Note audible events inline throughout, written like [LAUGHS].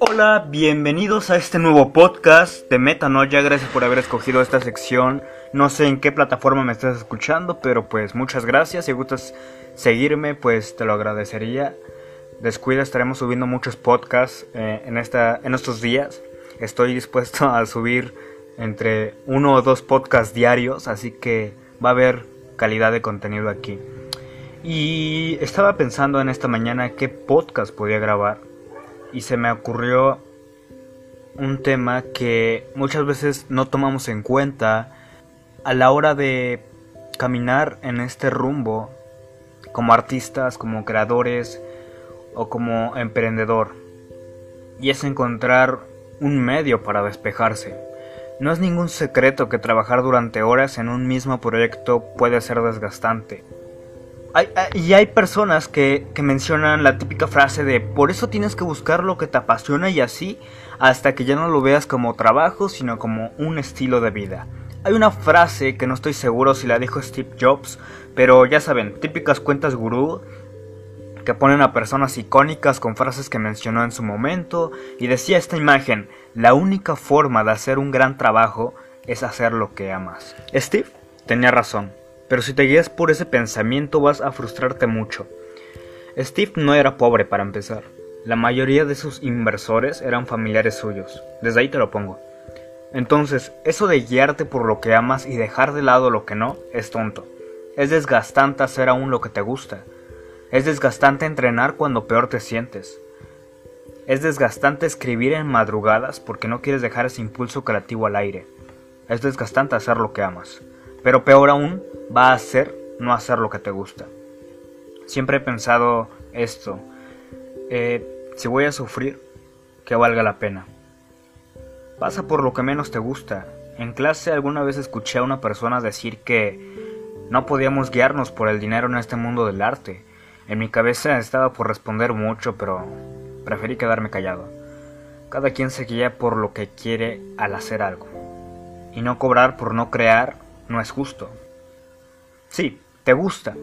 Hola, bienvenidos a este nuevo podcast de Metanoia. Gracias por haber escogido esta sección. No sé en qué plataforma me estás escuchando, pero pues muchas gracias. Si gustas seguirme, pues te lo agradecería. Descuida, estaremos subiendo muchos podcasts eh, en, esta, en estos días. Estoy dispuesto a subir entre uno o dos podcasts diarios, así que va a haber calidad de contenido aquí. Y estaba pensando en esta mañana qué podcast podía grabar y se me ocurrió un tema que muchas veces no tomamos en cuenta a la hora de caminar en este rumbo como artistas, como creadores o como emprendedor. Y es encontrar un medio para despejarse. No es ningún secreto que trabajar durante horas en un mismo proyecto puede ser desgastante y hay personas que, que, mencionan la típica frase de por eso tienes que buscar lo que te apasiona y así hasta que ya no lo veas como trabajo sino como un estilo de vida. Hay una frase que no estoy seguro si la dijo Steve Jobs, pero ya saben, típicas cuentas gurú que ponen a personas icónicas con frases que mencionó en su momento y decía esta imagen, la única forma de hacer un gran trabajo es hacer lo que amas. Steve tenía razón. Pero si te guías por ese pensamiento vas a frustrarte mucho. Steve no era pobre para empezar. La mayoría de sus inversores eran familiares suyos. Desde ahí te lo pongo. Entonces, eso de guiarte por lo que amas y dejar de lado lo que no, es tonto. Es desgastante hacer aún lo que te gusta. Es desgastante entrenar cuando peor te sientes. Es desgastante escribir en madrugadas porque no quieres dejar ese impulso creativo al aire. Es desgastante hacer lo que amas. Pero peor aún, va a ser no hacer lo que te gusta. Siempre he pensado esto. Eh, si voy a sufrir, que valga la pena. Pasa por lo que menos te gusta. En clase alguna vez escuché a una persona decir que no podíamos guiarnos por el dinero en este mundo del arte. En mi cabeza estaba por responder mucho, pero preferí quedarme callado. Cada quien se guía por lo que quiere al hacer algo. Y no cobrar por no crear no es justo. Sí, te gusta,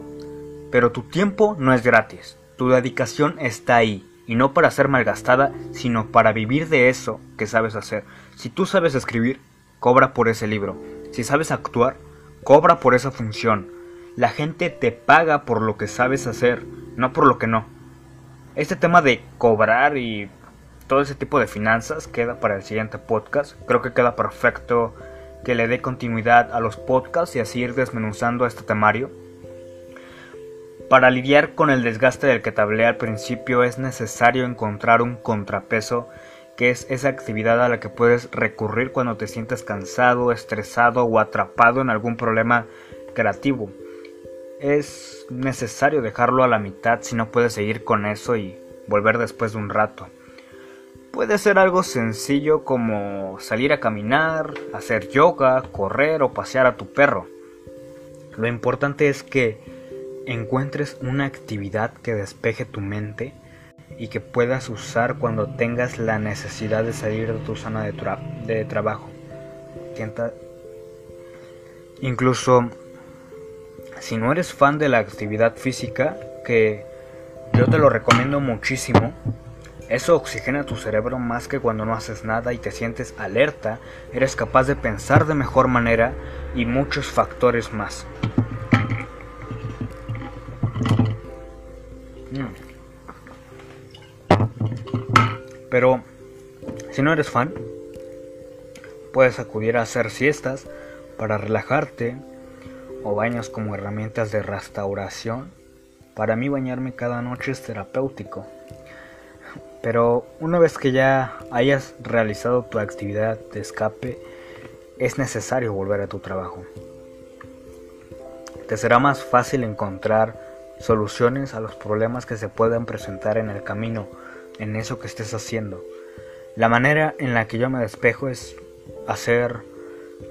pero tu tiempo no es gratis. Tu dedicación está ahí, y no para ser malgastada, sino para vivir de eso que sabes hacer. Si tú sabes escribir, cobra por ese libro. Si sabes actuar, cobra por esa función. La gente te paga por lo que sabes hacer, no por lo que no. Este tema de cobrar y todo ese tipo de finanzas queda para el siguiente podcast. Creo que queda perfecto que le dé continuidad a los podcasts y así ir desmenuzando este temario. Para lidiar con el desgaste del que te hablé al principio es necesario encontrar un contrapeso que es esa actividad a la que puedes recurrir cuando te sientes cansado, estresado o atrapado en algún problema creativo. Es necesario dejarlo a la mitad si no puedes seguir con eso y volver después de un rato. Puede ser algo sencillo como salir a caminar, hacer yoga, correr o pasear a tu perro. Lo importante es que encuentres una actividad que despeje tu mente y que puedas usar cuando tengas la necesidad de salir de tu zona de, trabajo. Incluso si no eres fan de la actividad física, que yo te lo recomiendo muchísimo, eso oxigena tu cerebro más que cuando no haces nada y te sientes alerta, eres capaz de pensar de mejor manera y muchos factores más. Mm. Pero, si no eres fan, puedes acudir a hacer siestas para relajarte o baños como herramientas de restauración. Para mí bañarme cada noche es terapéutico. Pero una vez que ya hayas realizado tu actividad de escape, es necesario volver a tu trabajo. Te será más fácil encontrar soluciones a los problemas que se puedan presentar en el camino, en eso que estés haciendo. La manera en la que yo me despejo es hacer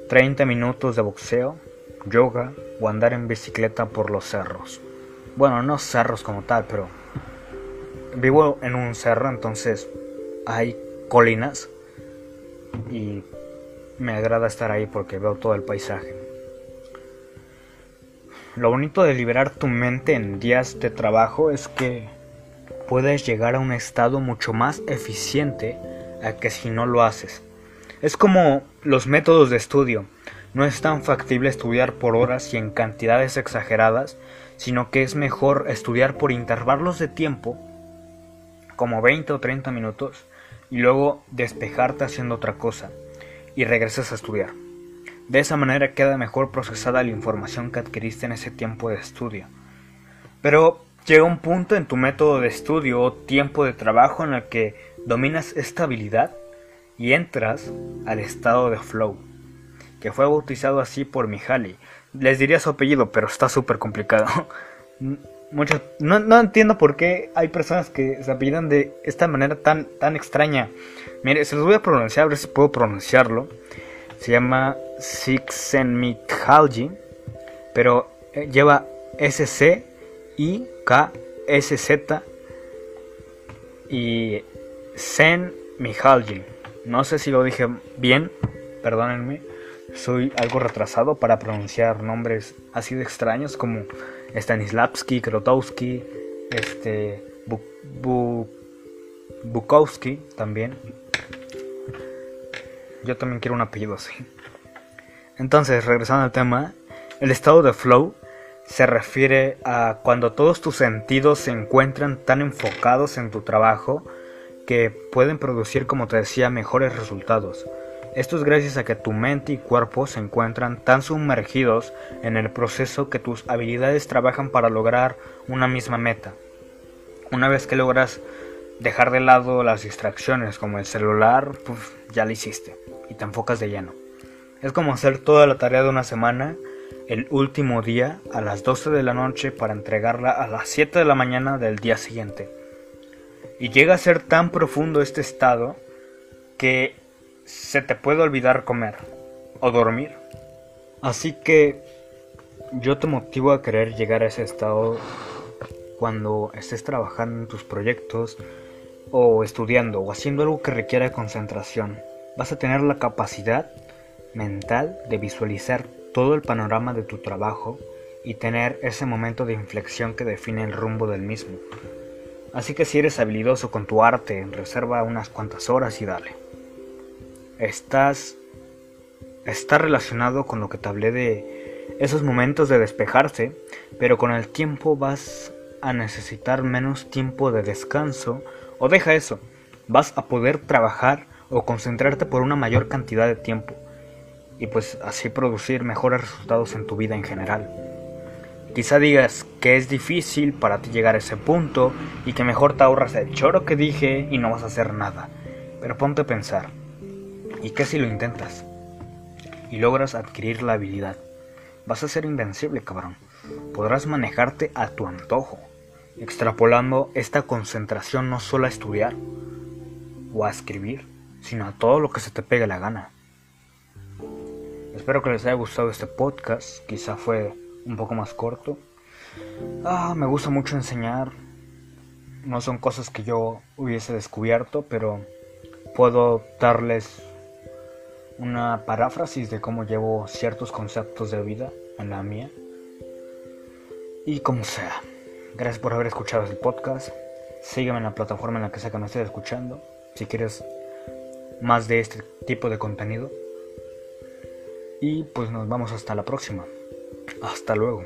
30 minutos de boxeo, yoga o andar en bicicleta por los cerros. Bueno, no cerros como tal, pero vivo en un cerro, entonces hay colinas y me agrada estar ahí porque veo todo el paisaje. lo bonito de liberar tu mente en días de trabajo es que puedes llegar a un estado mucho más eficiente a que si no lo haces. Es como los métodos de estudio. No es tan factible estudiar por horas y en cantidades exageradas, sino que es mejor estudiar por intervalos de tiempo, como 20 o 30 minutos, y luego despejarte haciendo otra cosa, y regresas a estudiar. De esa manera queda mejor procesada la información que adquiriste en ese tiempo de estudio. Pero llega un punto en tu método de estudio o tiempo de trabajo en el que dominas esta habilidad y entras al estado de flow, que fue bautizado así por Mihaly. Les diría su apellido, pero está súper complicado. [LAUGHS] Muchos, no, no, entiendo por qué hay personas que se apellidan de esta manera tan, tan extraña. Mire, se los voy a pronunciar, a ver si puedo pronunciarlo. Se llama Csikszentmihalyi, pero eh, lleva S C I K S Z y Sen Mihalji. No sé si lo dije bien, perdónenme. Soy algo retrasado para pronunciar nombres así de extraños como Stanislavski, Krotowski, este Bukowski también. Yo también quiero un apellido así. Entonces, regresando al tema, el estado de flow se refiere a cuando todos tus sentidos se encuentran tan enfocados en tu trabajo que pueden producir, como te decía, mejores resultados. Esto es gracias a que tu mente y cuerpo se encuentran tan sumergidos en el proceso que tus habilidades trabajan para lograr una misma meta. Una vez que logras dejar de lado las distracciones como el celular, pues ya lo hiciste y te enfocas de lleno. Es como hacer toda la tarea de una semana el último día a las 12 de la noche para entregarla a las 7 de la mañana del día siguiente. Y llega a ser tan profundo este estado que se te puede olvidar comer o dormir. Así que yo te motivo a querer llegar a ese estado cuando estés trabajando en tus proyectos o estudiando o haciendo algo que requiera concentración. Vas a tener la capacidad mental de visualizar todo el panorama de tu trabajo y tener ese momento de inflexión que define el rumbo del mismo. Así que si eres habilidoso con tu arte, reserva unas cuantas horas y dale. Estás está relacionado con lo que te hablé de esos momentos de despejarse, pero con el tiempo vas a necesitar menos tiempo de descanso o deja eso, vas a poder trabajar o concentrarte por una mayor cantidad de tiempo y pues así producir mejores resultados en tu vida en general. Quizá digas que es difícil para ti llegar a ese punto y que mejor te ahorras el choro que dije y no vas a hacer nada. Pero ponte a pensar. ¿Y qué si lo intentas? Y logras adquirir la habilidad. Vas a ser invencible, cabrón. Podrás manejarte a tu antojo, extrapolando esta concentración no solo a estudiar o a escribir, sino a todo lo que se te pegue la gana. Espero que les haya gustado este podcast, quizá fue un poco más corto. Ah, me gusta mucho enseñar. No son cosas que yo hubiese descubierto, pero puedo darles una paráfrasis de cómo llevo ciertos conceptos de vida en la mía. Y como sea. Gracias por haber escuchado este podcast. Sígueme en la plataforma en la que sea que me estés escuchando. Si quieres más de este tipo de contenido. Y pues nos vamos hasta la próxima. Hasta luego.